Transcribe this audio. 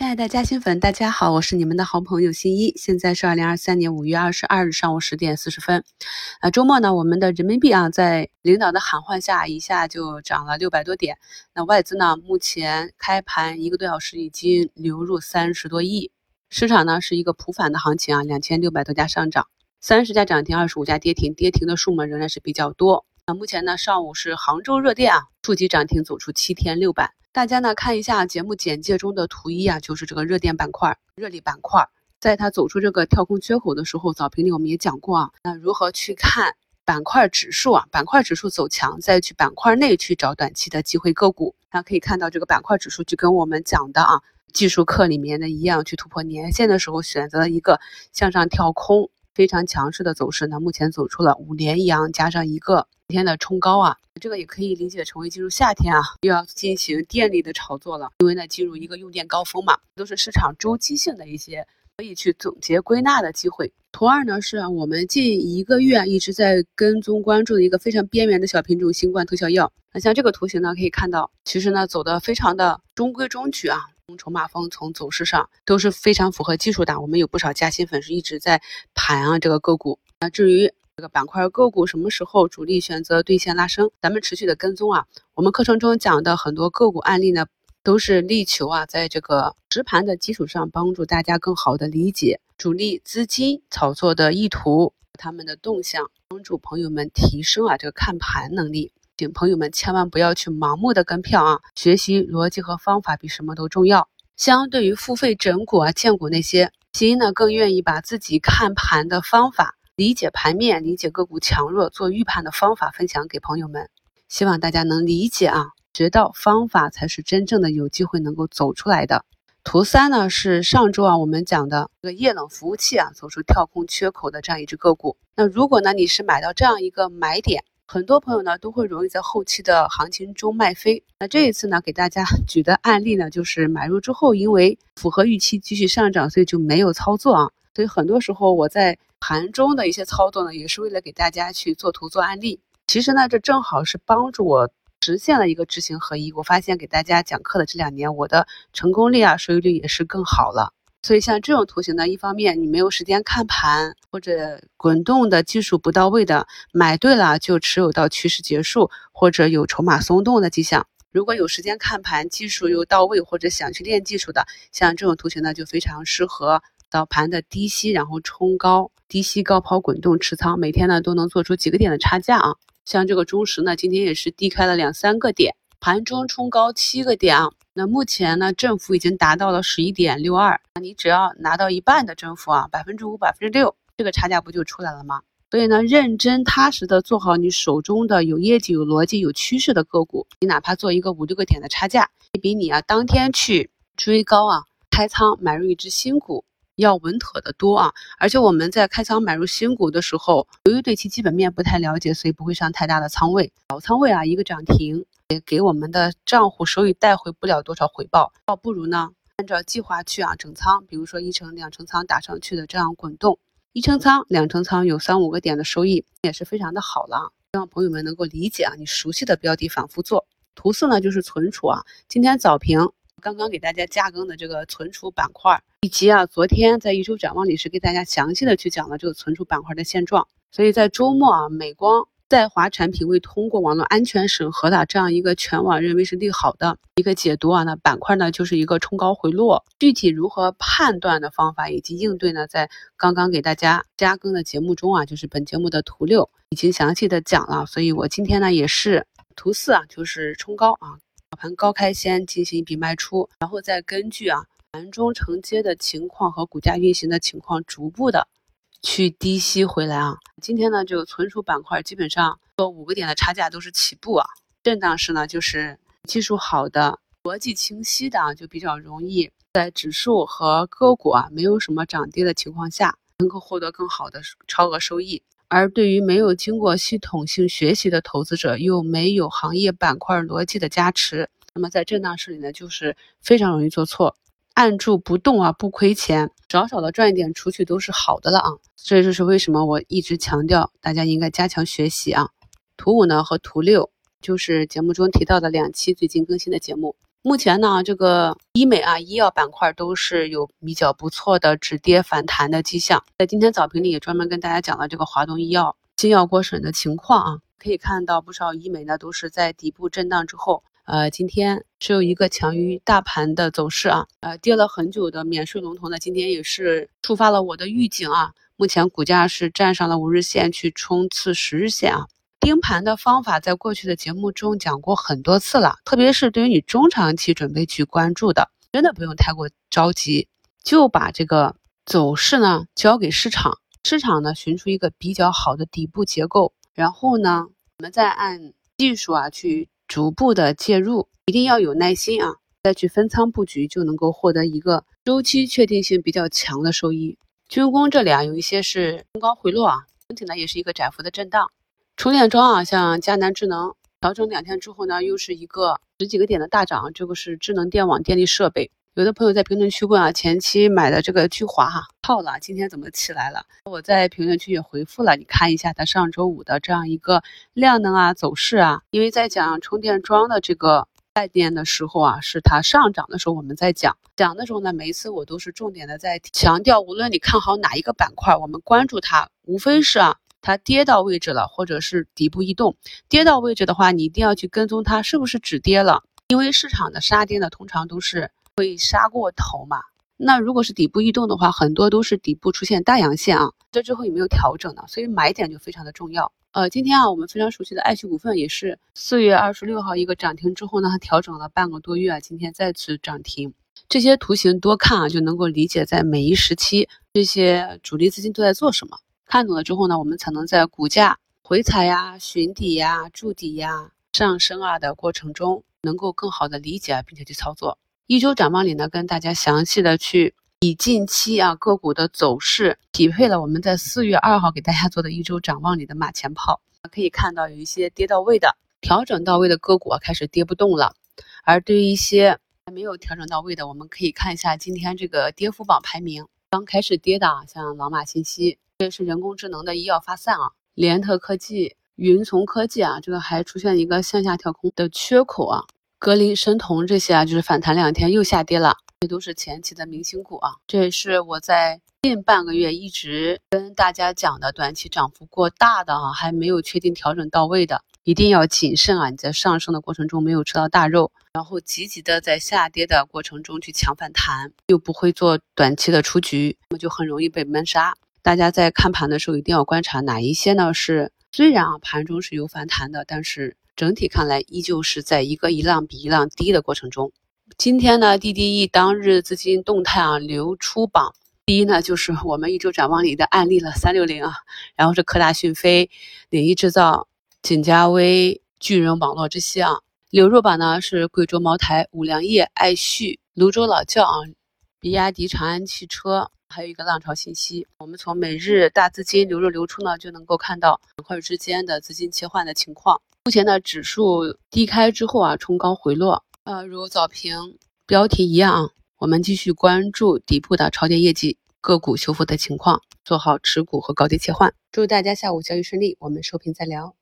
亲爱的嘉兴粉，大家好，我是你们的好朋友新一。现在是二零二三年五月二十二日上午十点四十分。啊，周末呢，我们的人民币啊，在领导的喊话下，一下就涨了六百多点。那外资呢，目前开盘一个多小时已经流入三十多亿。市场呢是一个普反的行情啊，两千六百多家上涨，三十家涨停，二十五家跌停，跌停的数目仍然是比较多。目前呢，上午是杭州热电啊，触及涨停，走出七天六板。大家呢看一下节目简介中的图一啊，就是这个热电板块、热力板块，在它走出这个跳空缺口的时候，早评里我们也讲过啊。那如何去看板块指数啊？板块指数走强，再去板块内去找短期的机会个股。大家可以看到这个板块指数就跟我们讲的啊技术课里面的一样，去突破年线的时候选择一个向上跳空。非常强势的走势呢，目前走出了五连阳，加上一个天的冲高啊，这个也可以理解成为进入夏天啊，又要进行电力的炒作了。因为呢，进入一个用电高峰嘛，都是市场周期性的一些可以去总结归纳的机会。图二呢，是我们近一个月一直在跟踪关注的一个非常边缘的小品种新冠特效药。那像这个图形呢，可以看到，其实呢走的非常的中规中矩啊。筹码峰，从走势上都是非常符合技术的。我们有不少加薪粉丝一直在盘啊这个个股。那至于这个板块个股什么时候主力选择兑现拉升，咱们持续的跟踪啊。我们课程中讲的很多个股案例呢，都是力求啊，在这个实盘的基础上，帮助大家更好的理解主力资金炒作的意图，他们的动向，帮助朋友们提升啊这个看盘能力。请朋友们千万不要去盲目的跟票啊！学习逻辑和方法比什么都重要。相对于付费整股啊、荐股那些，新呢更愿意把自己看盘的方法、理解盘面、理解个股强弱、做预判的方法分享给朋友们。希望大家能理解啊，学到方法才是真正的有机会能够走出来的。图三呢是上周啊我们讲的这个液冷服务器啊走出跳空缺口的这样一只个股。那如果呢你是买到这样一个买点，很多朋友呢都会容易在后期的行情中卖飞。那这一次呢，给大家举的案例呢，就是买入之后，因为符合预期继续上涨，所以就没有操作啊。所以很多时候我在盘中的一些操作呢，也是为了给大家去做图做案例。其实呢，这正好是帮助我实现了一个知行合一。我发现给大家讲课的这两年，我的成功率啊，收益率也是更好了。所以像这种图形呢，一方面你没有时间看盘，或者滚动的技术不到位的，买对了就持有到趋势结束，或者有筹码松动的迹象。如果有时间看盘，技术又到位，或者想去练技术的，像这种图形呢，就非常适合早盘的低吸，然后冲高，低吸高抛滚动持仓，每天呢都能做出几个点的差价啊。像这个中石呢，今天也是低开了两三个点，盘中冲高七个点啊。那目前呢，振幅已经达到了十一点六二，你只要拿到一半的振幅啊，百分之五、百分之六，这个差价不就出来了吗？所以呢，认真踏实的做好你手中的有业绩、有逻辑、有趋势的个股，你哪怕做一个五六个点的差价，也比你啊当天去追高啊开仓买入一只新股要稳妥的多啊！而且我们在开仓买入新股的时候，由于对其基本面不太了解，所以不会上太大的仓位，小仓位啊一个涨停。也给我们的账户收益带回不了多少回报，倒不如呢按照计划去啊整仓，比如说一成两成仓打上去的这样滚动，一成仓两成仓有三五个点的收益也是非常的好了。希望朋友们能够理解啊，你熟悉的标的反复做。图四呢就是存储啊，今天早评刚刚给大家加更的这个存储板块，以及啊昨天在一周展望里是给大家详细的去讲了这个存储板块的现状，所以在周末啊美光。在华产品未通过网络安全审核的这样一个全网认为是利好的一个解读啊，那板块呢就是一个冲高回落，具体如何判断的方法以及应对呢，在刚刚给大家加更的节目中啊，就是本节目的图六已经详细的讲了，所以我今天呢也是图四啊，就是冲高啊，早盘高开先进行一笔卖出，然后再根据啊盘中承接的情况和股价运行的情况，逐步的。去低吸回来啊！今天呢，就存储板块基本上做五个点的差价都是起步啊。震荡市呢，就是技术好的、逻辑清晰的啊，就比较容易在指数和个股啊没有什么涨跌的情况下，能够获得更好的超额收益。而对于没有经过系统性学习的投资者，又没有行业板块逻辑的加持，那么在震荡市里呢，就是非常容易做错。按住不动啊，不亏钱，少少的赚一点出去都是好的了啊。所以这是为什么我一直强调大家应该加强学习啊。图五呢和图六就是节目中提到的两期最近更新的节目。目前呢，这个医美啊、医药板块都是有比较不错的止跌反弹的迹象。在今天早评里也专门跟大家讲了这个华东医药新药过审的情况啊，可以看到不少医美呢都是在底部震荡之后，呃，今天只有一个强于大盘的走势啊，呃，跌了很久的免税龙头呢，今天也是触发了我的预警啊，目前股价是站上了五日线去冲刺十日线啊。盯盘的方法在过去的节目中讲过很多次了，特别是对于你中长期准备去关注的，真的不用太过着急，就把这个走势呢交给市场，市场呢寻出一个比较好的底部结构，然后呢我们再按技术啊去逐步的介入，一定要有耐心啊，再去分仓布局，就能够获得一个周期确定性比较强的收益。军工这里啊有一些是冲高回落啊，整体呢也是一个窄幅的震荡。充电桩啊，像佳南智能调整两天之后呢，又是一个十几个点的大涨。这个是智能电网电力设备。有的朋友在评论区问啊，前期买的这个聚华哈套了，今天怎么起来了？我在评论区也回复了，你看一下它上周五的这样一个量能啊走势啊。因为在讲充电桩的这个概念的时候啊，是它上涨的时候我们在讲讲的时候呢，每一次我都是重点的在强调，无论你看好哪一个板块，我们关注它，无非是啊。它跌到位置了，或者是底部异动，跌到位置的话，你一定要去跟踪它是不是止跌了，因为市场的杀跌呢，通常都是会杀过头嘛。那如果是底部异动的话，很多都是底部出现大阳线啊，这之后有没有调整呢？所以买点就非常的重要。呃，今天啊，我们非常熟悉的爱旭股份也是四月二十六号一个涨停之后呢，它调整了半个多月啊，今天再次涨停。这些图形多看啊，就能够理解在每一时期这些主力资金都在做什么。看懂了之后呢，我们才能在股价回踩呀、寻底呀、筑底呀、上升啊的过程中，能够更好的理解并且去操作。一周展望里呢，跟大家详细的去以近期啊个股的走势匹配了我们在四月二号给大家做的一周展望里的马前炮。可以看到有一些跌到位的、调整到位的个股啊开始跌不动了，而对于一些还没有调整到位的，我们可以看一下今天这个跌幅榜排名，刚开始跌的啊像老马信息。这是人工智能的医药发散啊，联特科技、云从科技啊，这个还出现一个向下跳空的缺口啊。格林生酮这些啊，就是反弹两天又下跌了，这都是前期的明星股啊。这也是我在近半个月一直跟大家讲的，短期涨幅过大的啊，还没有确定调整到位的，一定要谨慎啊。你在上升的过程中没有吃到大肉，然后积极的在下跌的过程中去抢反弹，又不会做短期的出局，那么就很容易被闷杀。大家在看盘的时候一定要观察哪一些呢？是虽然啊盘中是有反弹的，但是整体看来依旧是在一个一浪比一浪低的过程中。今天呢，DDE 当日资金动态啊流出榜第一呢，就是我们一周展望里的案例了，三六零啊，然后是科大讯飞、领益制造、锦嘉微、巨人网络这些啊。流入榜呢是贵州茅台、五粮液、爱旭、泸州老窖啊、比亚迪、长安汽车。还有一个浪潮信息，我们从每日大资金流入流出呢，就能够看到板块之间的资金切换的情况。目前呢指数低开之后啊，冲高回落，呃，如早评标题一样啊，我们继续关注底部的超跌业绩、个股修复的情况，做好持股和高低切换。祝大家下午交易顺利，我们收评再聊。